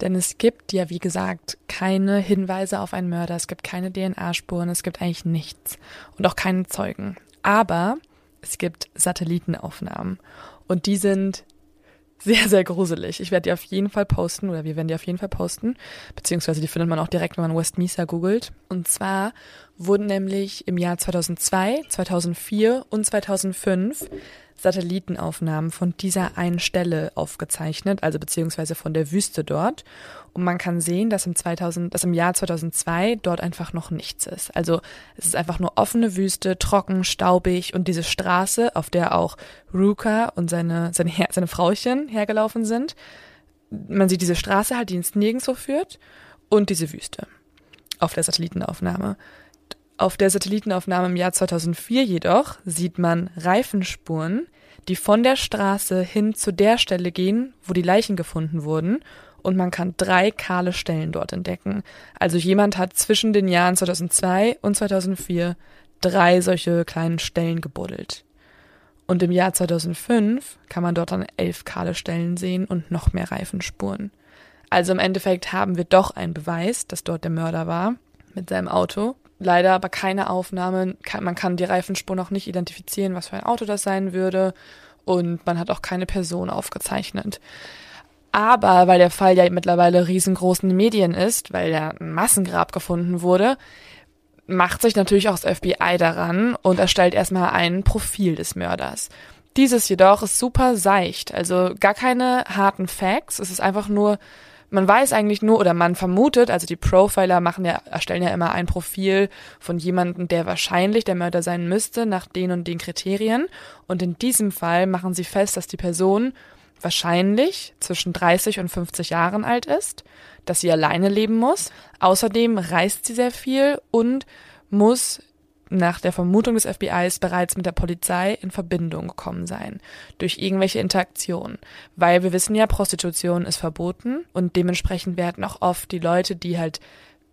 Denn es gibt ja, wie gesagt, keine Hinweise auf einen Mörder, es gibt keine DNA-Spuren, es gibt eigentlich nichts und auch keine Zeugen. Aber es gibt Satellitenaufnahmen und die sind sehr, sehr gruselig. Ich werde die auf jeden Fall posten oder wir werden die auf jeden Fall posten, beziehungsweise die findet man auch direkt, wenn man West Mesa googelt. Und zwar wurden nämlich im Jahr 2002, 2004 und 2005 Satellitenaufnahmen von dieser einen Stelle aufgezeichnet, also beziehungsweise von der Wüste dort. Und man kann sehen, dass im 2000, dass im Jahr 2002 dort einfach noch nichts ist. Also es ist einfach nur offene Wüste, trocken, staubig und diese Straße, auf der auch Ruka und seine, seine, seine Frauchen hergelaufen sind. Man sieht diese Straße halt, die ins Nirgendwo führt und diese Wüste auf der Satellitenaufnahme. Auf der Satellitenaufnahme im Jahr 2004 jedoch sieht man Reifenspuren, die von der Straße hin zu der Stelle gehen, wo die Leichen gefunden wurden, und man kann drei kahle Stellen dort entdecken. Also jemand hat zwischen den Jahren 2002 und 2004 drei solche kleinen Stellen gebuddelt. Und im Jahr 2005 kann man dort dann elf kahle Stellen sehen und noch mehr Reifenspuren. Also im Endeffekt haben wir doch einen Beweis, dass dort der Mörder war mit seinem Auto leider aber keine Aufnahme. Man kann die Reifenspur noch nicht identifizieren, was für ein Auto das sein würde. Und man hat auch keine Person aufgezeichnet. Aber weil der Fall ja mittlerweile riesengroßen Medien ist, weil ja ein Massengrab gefunden wurde, macht sich natürlich auch das FBI daran und erstellt erstmal ein Profil des Mörders. Dieses jedoch ist super seicht, also gar keine harten Facts. Es ist einfach nur man weiß eigentlich nur oder man vermutet, also die Profiler machen ja, erstellen ja immer ein Profil von jemandem, der wahrscheinlich der Mörder sein müsste, nach den und den Kriterien. Und in diesem Fall machen sie fest, dass die Person wahrscheinlich zwischen 30 und 50 Jahren alt ist, dass sie alleine leben muss. Außerdem reist sie sehr viel und muss nach der Vermutung des FBIs bereits mit der Polizei in Verbindung gekommen sein, durch irgendwelche Interaktionen. Weil wir wissen ja, Prostitution ist verboten und dementsprechend werden auch oft die Leute, die halt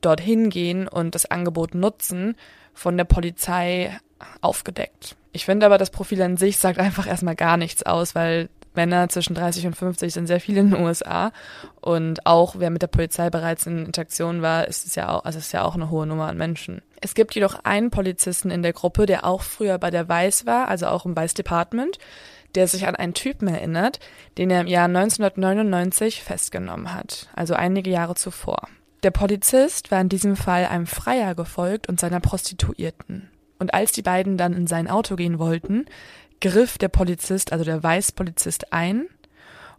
dorthin gehen und das Angebot nutzen, von der Polizei aufgedeckt. Ich finde aber, das Profil an sich sagt einfach erstmal gar nichts aus, weil Männer zwischen 30 und 50 sind sehr viele in den USA. Und auch wer mit der Polizei bereits in Interaktion war, ist es ja auch, also ist ja auch eine hohe Nummer an Menschen. Es gibt jedoch einen Polizisten in der Gruppe, der auch früher bei der Weiß war, also auch im Weiß Department, der sich an einen Typen erinnert, den er im Jahr 1999 festgenommen hat, also einige Jahre zuvor. Der Polizist war in diesem Fall einem Freier gefolgt und seiner Prostituierten. Und als die beiden dann in sein Auto gehen wollten, griff der Polizist, also der Weißpolizist, ein.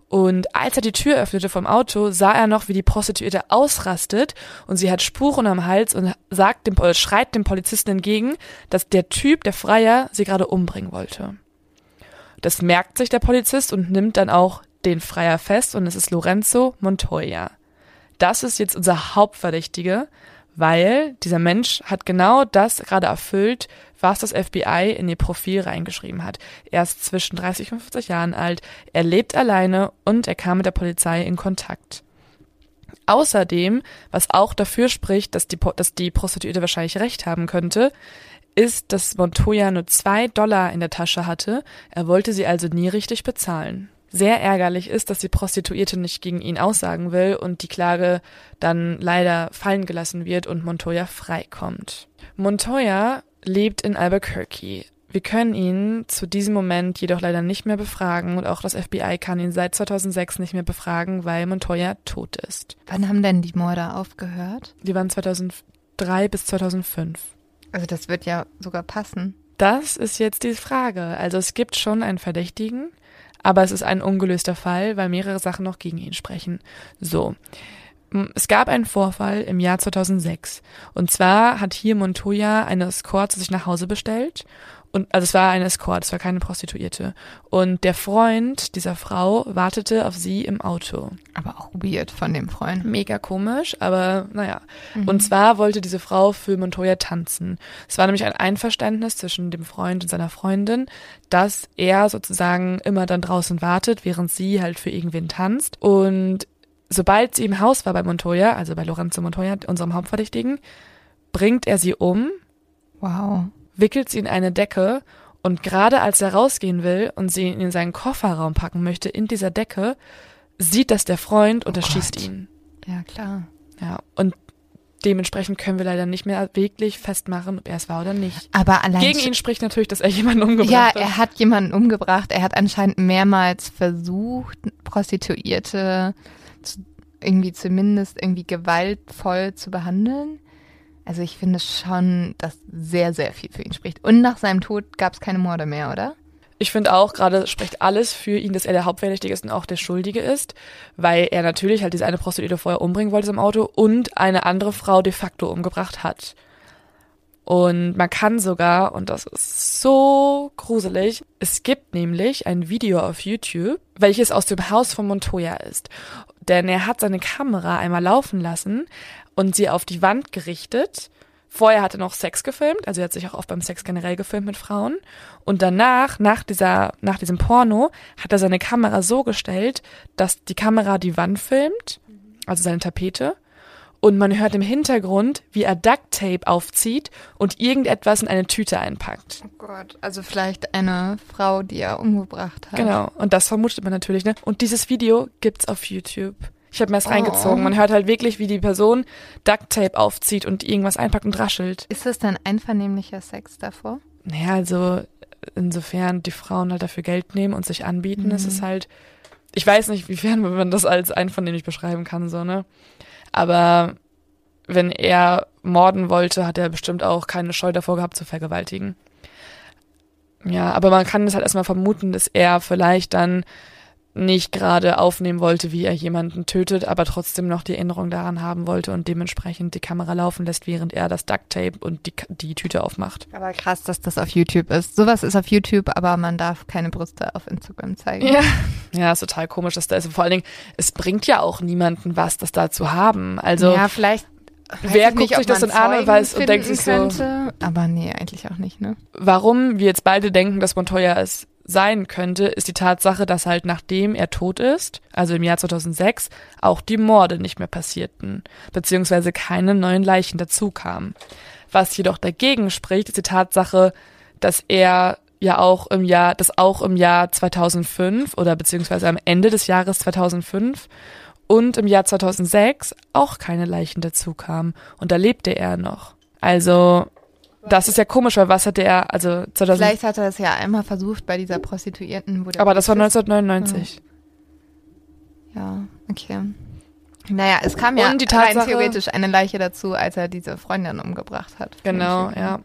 Und als er die Tür öffnete vom Auto, sah er noch, wie die Prostituierte ausrastet und sie hat Spuren am Hals und sagt dem, oder schreit dem Polizisten entgegen, dass der Typ, der Freier, sie gerade umbringen wollte. Das merkt sich der Polizist und nimmt dann auch den Freier fest und es ist Lorenzo Montoya. Das ist jetzt unser Hauptverdächtige, weil dieser Mensch hat genau das gerade erfüllt, was das FBI in ihr Profil reingeschrieben hat. Er ist zwischen 30 und 50 Jahren alt, er lebt alleine und er kam mit der Polizei in Kontakt. Außerdem, was auch dafür spricht, dass die, dass die Prostituierte wahrscheinlich recht haben könnte, ist, dass Montoya nur zwei Dollar in der Tasche hatte. Er wollte sie also nie richtig bezahlen. Sehr ärgerlich ist, dass die Prostituierte nicht gegen ihn aussagen will und die Klage dann leider fallen gelassen wird und Montoya freikommt. Montoya lebt in Albuquerque. Wir können ihn zu diesem Moment jedoch leider nicht mehr befragen und auch das FBI kann ihn seit 2006 nicht mehr befragen, weil Montoya tot ist. Wann haben denn die Morde aufgehört? Die waren 2003 bis 2005. Also das wird ja sogar passen. Das ist jetzt die Frage. Also es gibt schon einen Verdächtigen, aber es ist ein ungelöster Fall, weil mehrere Sachen noch gegen ihn sprechen. So. Es gab einen Vorfall im Jahr 2006. Und zwar hat hier Montoya eine Escort zu sich nach Hause bestellt und also es war eine Escort, es war keine Prostituierte. Und der Freund dieser Frau wartete auf sie im Auto. Aber auch weird von dem Freund. Mega komisch, aber naja. Mhm. Und zwar wollte diese Frau für Montoya tanzen. Es war nämlich ein Einverständnis zwischen dem Freund und seiner Freundin, dass er sozusagen immer dann draußen wartet, während sie halt für irgendwen tanzt. Und sobald sie im Haus war bei Montoya, also bei Lorenzo Montoya, unserem Hauptverdächtigen, bringt er sie um Wow. wickelt sie in eine Decke und gerade als er rausgehen will und sie in seinen Kofferraum packen möchte, in dieser Decke, sieht das der Freund und Oh erschießt ihn. Ja, klar. Ja, und dementsprechend können wir leider nicht mehr wirklich festmachen, ob er es war oder nicht. Aber allein Gegen ihn spricht natürlich, dass er jemanden umgebracht Ja, hat. er hat jemanden umgebracht. Er hat anscheinend mehrmals versucht, Prostituierte irgendwie zumindest irgendwie gewaltvoll zu behandeln. Also ich finde schon, dass sehr, sehr viel für ihn spricht. Und nach seinem Tod gab es keine Morde mehr, oder? Ich finde auch, gerade spricht alles für ihn, dass er der Hauptverdächtige ist und auch der Schuldige ist, weil er natürlich halt diese eine Prostituierte vorher umbringen wollte im Auto und eine andere Frau de facto umgebracht hat. Und man kann sogar, und das ist so gruselig, es gibt nämlich ein Video auf YouTube, welches aus dem Haus von Montoya ist. Denn er hat seine Kamera einmal laufen lassen und sie auf die Wand gerichtet. Vorher hat er noch Sex gefilmt, also er hat sich auch oft beim Sex generell gefilmt mit Frauen. Und danach, nach dieser, nach diesem Porno, hat er seine Kamera so gestellt, dass die Kamera die Wand filmt, also seine Tapete. Und man hört im Hintergrund, wie er Duct Tape aufzieht und irgendetwas in eine Tüte einpackt. Oh Gott, also vielleicht eine Frau, die er umgebracht hat. Genau. Und das vermutet man natürlich, ne? Und dieses Video gibt's auf YouTube. Ich habe mir das Oh. reingezogen. Man hört halt wirklich, wie die Person Duct Tape aufzieht und irgendwas einpackt und raschelt. Ist das dann einvernehmlicher Sex davor? Naja, also insofern die Frauen halt dafür Geld nehmen und sich anbieten, Mhm. ist es halt, ich weiß nicht, wiefern man das als einvernehmlich beschreiben kann, so, ne? Aber wenn er morden wollte, hat er bestimmt auch keine Scheu davor gehabt zu vergewaltigen. Ja, aber man kann es halt erstmal vermuten, dass er vielleicht dann nicht gerade aufnehmen wollte, wie er jemanden tötet, aber trotzdem noch die Erinnerung daran haben wollte und dementsprechend die Kamera laufen lässt, während er das Duct Tape und die, die Tüte aufmacht. Aber krass, dass das auf YouTube ist. Sowas ist auf YouTube, aber man darf keine Brüste auf Instagram zeigen. Ja. Ja, ist total komisch, dass da ist. Und vor allen Dingen, es bringt ja auch niemanden was, das da zu haben. Also, ja, vielleicht. Weiß wer ich nicht, guckt sich das man in an und weiß und denkt sich so- könnte. Aber nee, eigentlich auch nicht, ne? warum wir jetzt beide denken, dass Montoya es sein könnte, ist die Tatsache, dass halt nachdem er tot ist, also im Jahr 2006, auch die Morde nicht mehr passierten, beziehungsweise keine neuen Leichen dazu kamen. Was jedoch dagegen spricht, ist die Tatsache, dass er ja auch im Jahr, dass auch im Jahr 2005 oder beziehungsweise am Ende des Jahres 2005 und im Jahr 2006 auch keine Leichen dazu kamen und da lebte er noch. Also das ist ja komisch, weil was hatte er, also 2000, Vielleicht hat er das ja einmal versucht bei dieser Prostituierten. Wo der aber das war Polizist- 1999. Ja, okay. Naja, es kam ja Und die rein Tatsache- theoretisch eine Leiche dazu, als er diese Freundin umgebracht hat. Genau, ja.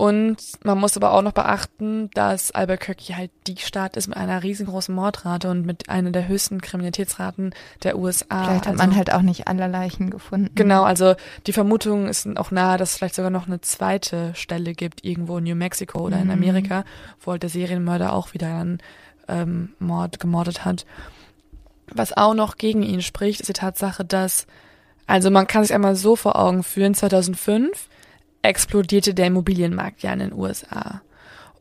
Und man muss aber auch noch beachten, dass Albuquerque halt die Stadt ist mit einer riesengroßen Mordrate und mit einer der höchsten Kriminalitätsraten der USA. Vielleicht hat also, man halt auch nicht alle Leichen gefunden. Genau, also die Vermutung ist auch nahe, dass es vielleicht sogar noch eine zweite Stelle gibt, irgendwo in New Mexico oder in Mhm. Amerika, wo halt der Serienmörder auch wieder einen ähm, Mord gemordet hat. Was auch noch gegen ihn spricht, ist die Tatsache, dass, also man kann sich einmal so vor Augen führen, 2005 explodierte der Immobilienmarkt ja in den USA.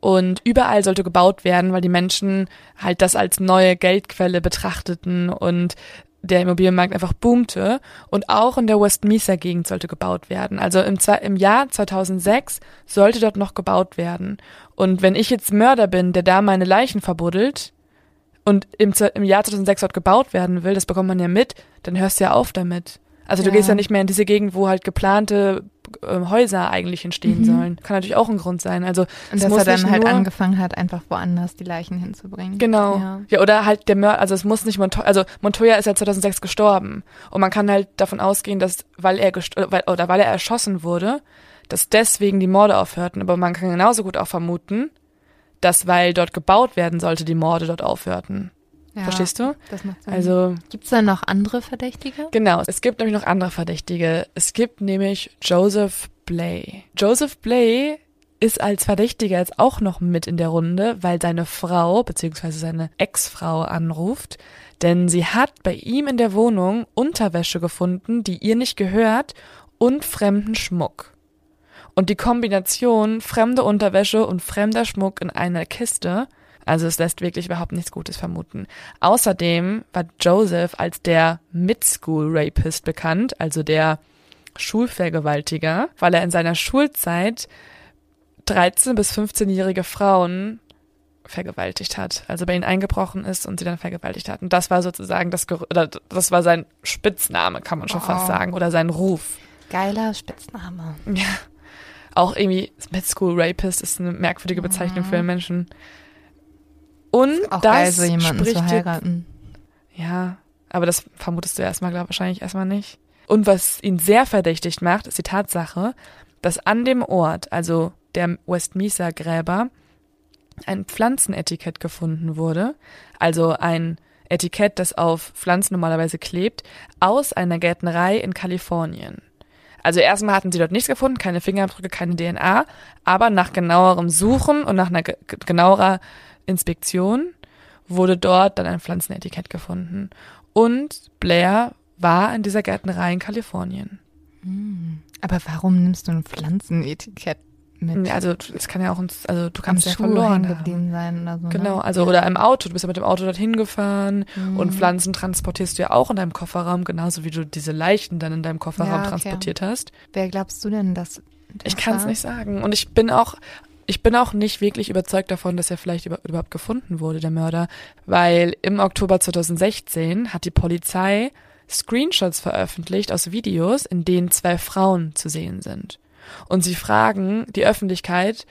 Und überall sollte gebaut werden, weil die Menschen halt das als neue Geldquelle betrachteten und der Immobilienmarkt einfach boomte. Und auch in der West Mesa Gegend sollte gebaut werden. Also im, Zwei- im Jahr 2006 sollte dort noch gebaut werden. Und wenn ich jetzt Mörder bin, der da meine Leichen verbuddelt und im, im Jahr 2006 dort gebaut werden will, das bekommt man ja mit, dann hörst du ja auf damit. Also du Ja. gehst ja nicht mehr in diese Gegend, wo halt geplante äh, Häuser eigentlich entstehen Mhm. sollen. Kann natürlich auch ein Grund sein. Also Und dass er dann halt angefangen hat, einfach woanders die Leichen hinzubringen. Genau. Ja. Ja. oder halt der Mörder, also es muss nicht Montoya, also Montoya ist ja 2006 gestorben und man kann halt davon ausgehen, dass weil er oder weil, oder weil er erschossen wurde, dass deswegen die Morde aufhörten, aber man kann genauso gut auch vermuten, dass weil dort gebaut werden sollte, die Morde dort aufhörten. Ja, Verstehst du? Das macht Sinn. Also Gibt's da noch andere Verdächtige? Genau, es gibt nämlich noch andere Verdächtige. Es gibt nämlich Joseph Blay. Joseph Blay ist als Verdächtiger jetzt auch noch mit in der Runde, weil seine Frau bzw. seine Ex-Frau anruft, denn sie hat bei ihm in der Wohnung Unterwäsche gefunden, die ihr nicht gehört und fremden Schmuck. Und die Kombination fremde Unterwäsche und fremder Schmuck in einer Kiste, also es lässt wirklich überhaupt nichts Gutes vermuten. Außerdem war Joseph als der Mid-School Rapist bekannt, also der Schulvergewaltiger, weil er in seiner Schulzeit 13- bis 15-jährige Frauen vergewaltigt hat. Also bei ihnen eingebrochen ist und sie dann vergewaltigt hat. Und das war sozusagen das, Ger oder das war sein Spitzname, kann man schon Wow. fast sagen, oder sein Ruf. Geiler Spitzname. Ja. Auch irgendwie Mid School Rapist ist eine merkwürdige Bezeichnung für einen Menschen. Und Auch das geil, so jemanden spricht zu heiraten. Ja, aber das vermutest du erstmal, glaub, wahrscheinlich erstmal nicht. Und was ihn sehr verdächtig macht, ist die Tatsache, dass an dem Ort, also der Westmesa Gräber, ein Pflanzenetikett gefunden wurde. Also ein Etikett, das auf Pflanzen normalerweise klebt, aus einer Gärtnerei in Kalifornien. Also erstmal hatten sie dort nichts gefunden, keine Fingerabdrücke, keine DNA, aber nach genauerem Suchen und nach einer ge genauerer Inspektion wurde dort dann ein Pflanzenetikett gefunden. Und Blair war in dieser Gärtnerei in Kalifornien. Aber warum nimmst du ein Pflanzenetikett mit? Also es kann ja auch, uns, also du Am kannst ja Schuh verloren geblieben sein oder so. Genau, Ne? also oder im Auto, du bist ja mit dem Auto dorthin gefahren Mhm. und Pflanzen transportierst du ja auch in deinem Kofferraum, genauso wie du diese Leichen dann in deinem Kofferraum Ja, okay. transportiert hast. Wer glaubst du denn, dass Ich kann es nicht sagen. Und ich bin auch, ich bin auch nicht wirklich überzeugt davon, dass er vielleicht über, überhaupt gefunden wurde, der Mörder, weil im Oktober 2016 hat die Polizei Screenshots veröffentlicht aus Videos, in denen zwei Frauen zu sehen sind. Und sie fragen die Öffentlichkeit,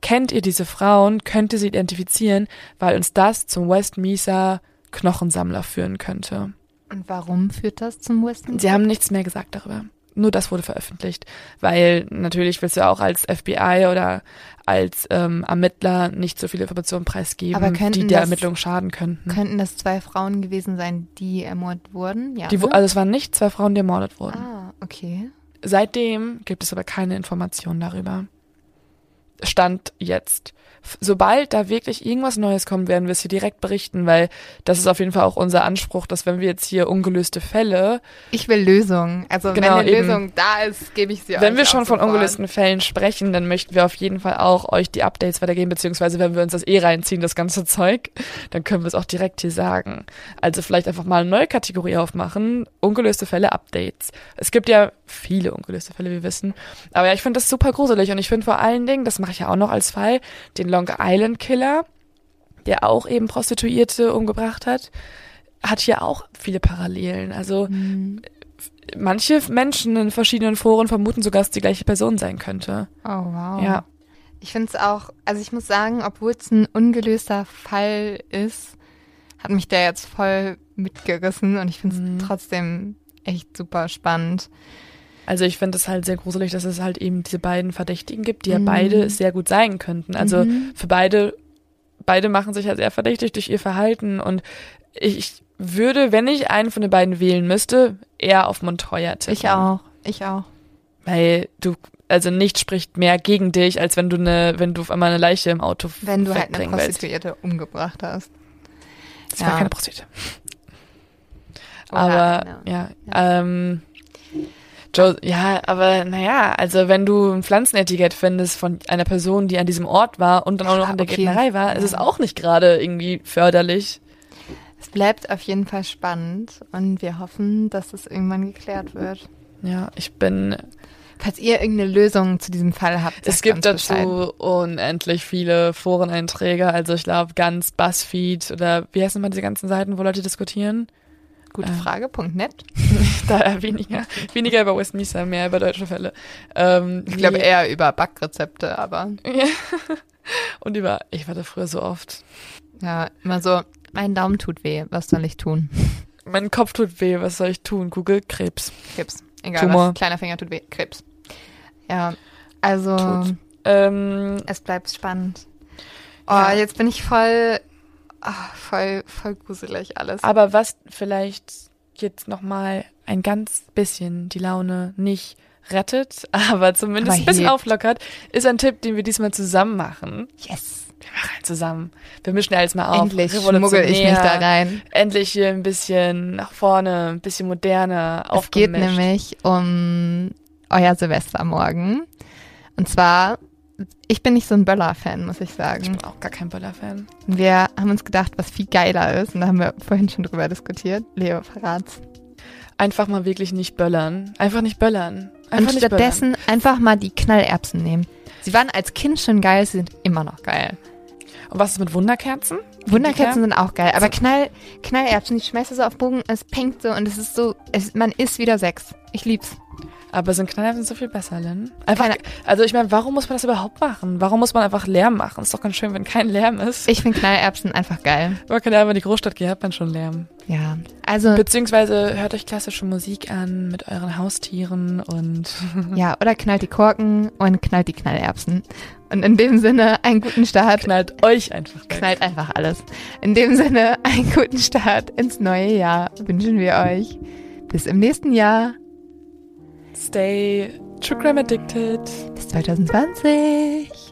kennt ihr diese Frauen, könnt ihr sie identifizieren, weil uns das zum West Mesa Knochensammler führen könnte. Und warum führt das zum Western? Sie haben nichts mehr gesagt darüber. Nur das wurde veröffentlicht, weil natürlich willst du auch als FBI oder als ähm, Ermittler nicht so viele Informationen preisgeben, die der das- Ermittlung schaden könnten. Könnten das zwei Frauen gewesen sein, die ermordet wurden? Ja. die, also es waren nicht zwei Frauen, die ermordet wurden. ah, okay. Seitdem gibt es aber keine Informationen darüber. Stand jetzt. Sobald da wirklich irgendwas Neues kommt, werden wir es hier direkt berichten, weil das ist auf jeden Fall auch unser Anspruch, dass wenn wir jetzt hier ungelöste Fälle Ich will Lösungen. Also Genau, wenn eine eben. Lösung da ist, gebe ich sie euch Wenn wir schon von sofort. ungelösten Fällen sprechen, dann möchten wir auf jeden Fall auch euch die Updates weitergeben, beziehungsweise wenn wir uns das eh reinziehen, das ganze Zeug, dann können wir es auch direkt hier sagen. Also vielleicht einfach mal eine neue Kategorie aufmachen, ungelöste Fälle Updates. Es gibt ja viele ungelöste Fälle, wir wissen. Aber ja, ich finde das super gruselig und ich finde vor allen Dingen, das mache ich ja auch noch als Fall, den Long Island Killer, der auch eben Prostituierte umgebracht hat, hat hier auch viele Parallelen. Also Hm. manche Menschen in verschiedenen Foren vermuten sogar, dass es die gleiche Person sein könnte. Oh, wow. Ja. Ich finde es auch, also ich muss sagen, obwohl es ein ungelöster Fall ist, hat mich der jetzt voll mitgerissen und ich finde es Mhm. trotzdem echt super spannend. Also ich finde es halt sehr gruselig, dass es halt eben diese beiden Verdächtigen gibt, die ja Mhm. beide sehr gut sein könnten. Also Mhm. für beide, beide machen sich ja sehr verdächtig durch ihr Verhalten und ich würde, wenn ich einen von den beiden wählen müsste, eher auf Montoya tippen. Ich auch, ich auch. Weil du, also nichts spricht mehr gegen dich, als wenn du eine, wenn du auf einmal eine Leiche im Auto Wenn du halt eine wegbringen willst. Prostituierte umgebracht hast. Das war Ja. keine Prostituierte. Oder Aber eine. ja, ähm, Ja, aber naja, also wenn du ein Pflanzenetikett findest von einer Person, die an diesem Ort war und dann auch noch in der okay. Gärtnerei war, ist es auch nicht gerade irgendwie förderlich. Es bleibt auf jeden Fall spannend und wir hoffen, dass es irgendwann geklärt wird. Ja, ich bin, Falls ihr irgendeine Lösung zu diesem Fall habt, es gibt Bescheid. dazu unendlich viele Foreneinträge, also ich glaube ganz Buzzfeed oder wie heißen mal diese ganzen Seiten, wo Leute diskutieren? Gute äh, Frage.net. da weniger, weniger über Westminster, mehr über deutsche Fälle. Ähm, Ich glaube eher über Backrezepte, aber. Und über, ich war da früher so oft. ja, immer so, mein Daumen tut weh, was soll ich tun? Mein Kopf tut weh, was soll ich tun? Google Krebs. Krebs. Egal Tumor. was, kleiner Finger tut weh, Krebs. Ja, also. Ähm, es bleibt spannend. Oh, Ja. jetzt bin ich voll, ah, voll, voll gruselig alles. aber was vielleicht jetzt nochmal ein ganz bisschen die Laune nicht rettet, aber zumindest Aber ein bisschen auflockert, ist ein Tipp, den wir diesmal zusammen machen. Yes. Wir machen ihn zusammen. Wir mischen jetzt mal auf. Endlich schmuggel ich mich da rein. Endlich hier ein bisschen nach vorne, ein bisschen moderner, Es geht aufgemischt. nämlich um euer Silvestermorgen. Und zwar, ich bin nicht so ein Böller-Fan, muss ich Ich sagen. bin auch gar kein Böller-Fan. Wir haben uns gedacht, was viel geiler ist. Und da haben wir vorhin schon drüber diskutiert. Leo, verrat's. Einfach mal wirklich nicht böllern. Einfach nicht böllern. Einfach Und nicht böllern. stattdessen einfach mal die Knallerbsen nehmen. Sie waren als Kind schon geil, sie sind immer noch geil. Und was ist mit Wunderkerzen? Wunderkerzen sind auch geil, aber Knall, Knallerbsen, die schmeißt du so auf Bogen, es pinkt so und es ist so, es, man ist wieder sechs. Ich lieb's. Aber sind Knallerbsen so viel besser, Lynn? Einfach, also ich meine, warum muss man das überhaupt machen? Warum muss man einfach Lärm machen? Ist doch ganz schön, wenn kein Lärm ist. Ich finde Knallerbsen einfach geil. Man kann ja einfach in die Großstadt gehen, hat man schon Lärm. Ja, also. Beziehungsweise hört euch klassische Musik an mit euren Haustieren und. ja, oder knallt die Korken und knallt die Knallerbsen. Und in dem Sinne einen guten Start. Knallt euch einfach. Weg. Knallt einfach alles. In dem Sinne einen guten Start ins neue Jahr wünschen wir euch. Bis im nächsten Jahr. Stay True Crime Addicted. Bis 2020.